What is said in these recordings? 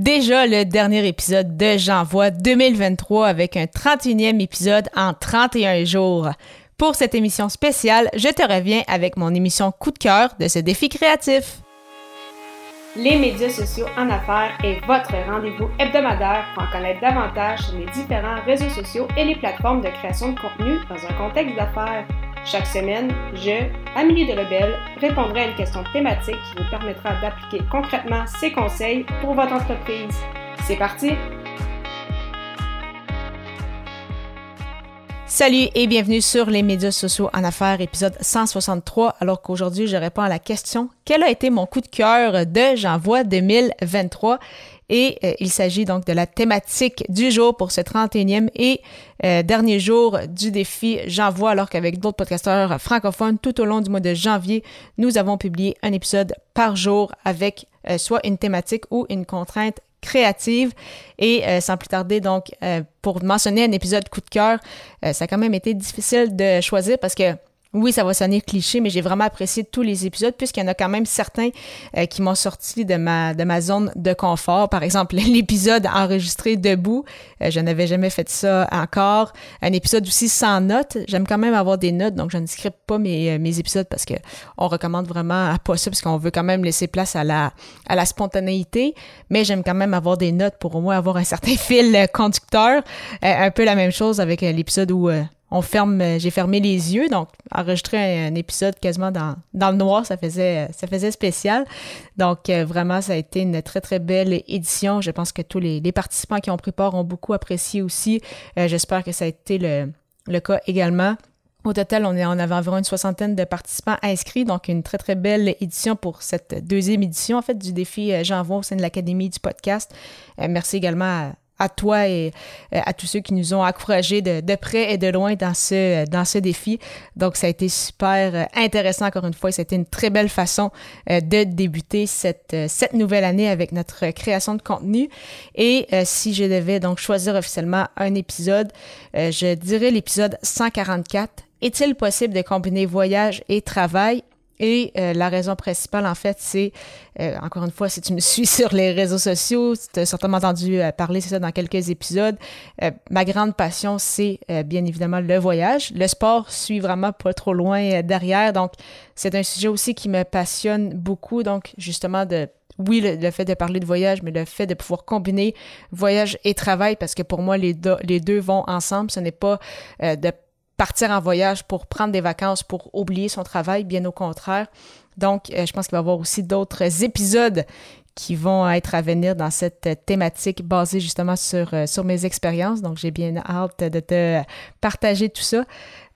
Déjà le dernier épisode de J'envoie 2023 avec un 31e épisode en 31 jours. Pour cette émission spéciale, je te reviens avec mon émission coup de cœur de ce défi créatif. Les médias sociaux en affaires est votre rendez-vous hebdomadaire pour en connaître davantage sur les différents réseaux sociaux et les plateformes de création de contenu dans un contexte d'affaires. Chaque semaine, je, Amélie Delebel, répondrai à une question thématique qui vous permettra d'appliquer concrètement ces conseils pour votre entreprise. C'est parti! Salut et bienvenue sur les médias sociaux en affaires, épisode 163, alors qu'aujourd'hui je réponds à la question quel a été mon coup de cœur de J'envoie 2023 et euh, il s'agit donc de la thématique du jour pour ce 31e et euh, dernier jour du défi J'envoie, alors qu'avec d'autres podcasteurs francophones, tout au long du mois de janvier, nous avons publié un épisode par jour avec euh, soit une thématique ou une contrainte créative. Et sans plus tarder, donc, pour mentionner un épisode coup de cœur, ça a quand même été difficile de choisir parce que oui, ça va sonner cliché, mais j'ai vraiment apprécié tous les épisodes puisqu'il y en a quand même certains euh, qui m'ont sorti de ma, de ma zone de confort. Par exemple, l'épisode enregistré debout, euh, je n'avais jamais fait ça encore. Un épisode aussi sans notes. J'aime quand même avoir des notes, donc je ne scripte pas mes, euh, mes épisodes parce que on recommande vraiment à pas ça parce qu'on veut quand même laisser place à la, à la spontanéité. Mais j'aime quand même avoir des notes pour au moins avoir un certain fil conducteur. un peu la même chose avec l'épisode où on ferme, euh, j'ai fermé les yeux, donc enregistrer un, épisode quasiment dans, le noir, ça faisait, faisait spécial. Donc euh, vraiment, ça a été une très très belle édition. Je pense que tous les, participants qui ont pris part ont beaucoup apprécié aussi. Euh, j'espère que ça a été le, cas également. Au total, on, est, avait environ une soixantaine de participants inscrits, donc une très très belle édition pour cette deuxième édition en du défi J'envoie au sein de l'Académie du podcast. merci également à à toi et euh, à tous ceux qui nous ont encouragés de, de, près et de loin dans ce, dans ce défi. Donc, ça a été super euh, intéressant encore une fois. C'était une très belle façon euh, de débuter cette, cette nouvelle année avec notre création de contenu. Et si je devais donc choisir officiellement un épisode, je dirais l'épisode 144. Est-il possible de combiner voyage et travail? Et euh, la raison principale, en fait, c'est, euh, encore une fois, si tu me suis sur les réseaux sociaux, tu as certainement entendu euh, parler, c'est ça, dans quelques épisodes, ma grande passion, c'est bien évidemment le voyage. Le sport suit vraiment pas trop loin derrière, donc c'est un sujet aussi qui me passionne beaucoup, donc justement de oui, le, fait de parler de voyage, mais le fait de pouvoir combiner voyage et travail, parce que pour moi, les, les deux vont ensemble. Ce n'est pas de partir en voyage pour prendre des vacances, pour oublier son travail, bien au contraire. Donc, euh, je pense qu'il va y avoir aussi d'autres épisodes qui vont être à venir dans cette thématique basée justement sur, euh, sur mes expériences. Donc, j'ai bien hâte de te partager tout ça.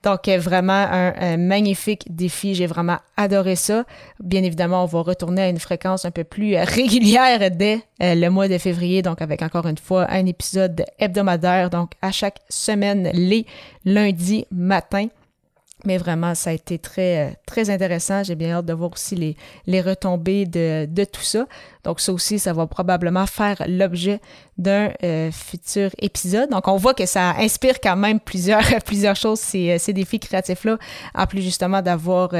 Donc, euh, vraiment un, magnifique défi. J'ai vraiment adoré ça. Bien évidemment, on va retourner à une fréquence un peu plus régulière dès le mois de février. Donc, avec encore une fois un épisode hebdomadaire. Donc, à chaque semaine, les lundis matin. Mais vraiment, ça a été très, euh, très intéressant. J'ai bien hâte de voir aussi les, les retombées de, de, tout ça. Donc ça aussi, ça va probablement faire l'objet d'un euh, futur épisode. Donc on voit que ça inspire quand même plusieurs, plusieurs choses, ces, euh, ces défis créatifs-là, en plus justement d'avoir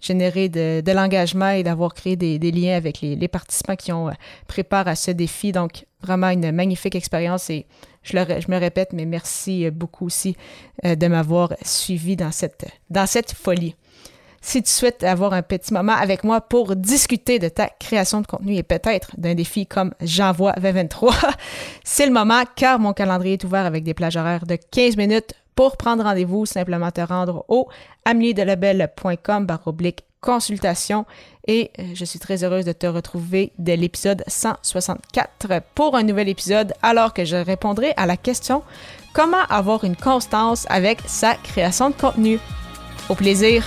généré de, de l'engagement et d'avoir créé des, liens avec les, participants qui ont pris part à ce défi. Donc vraiment une magnifique expérience et je, me répète, mais merci beaucoup aussi euh, de m'avoir suivi dans cette, dans cette folie. Si tu souhaites avoir un petit moment avec moi pour discuter de ta création de contenu et peut-être d'un défi comme J'envoie 2023, c'est le moment car mon calendrier est ouvert avec des plages horaires de 15 minutes. Pour prendre rendez-vous, simplement te rendre au ameliedelabel.com baroblique consultation et euh, je suis très heureuse de te retrouver dès l'épisode 164 pour un nouvel épisode alors que je répondrai à la question comment avoir une constance avec sa création de contenu? Au plaisir!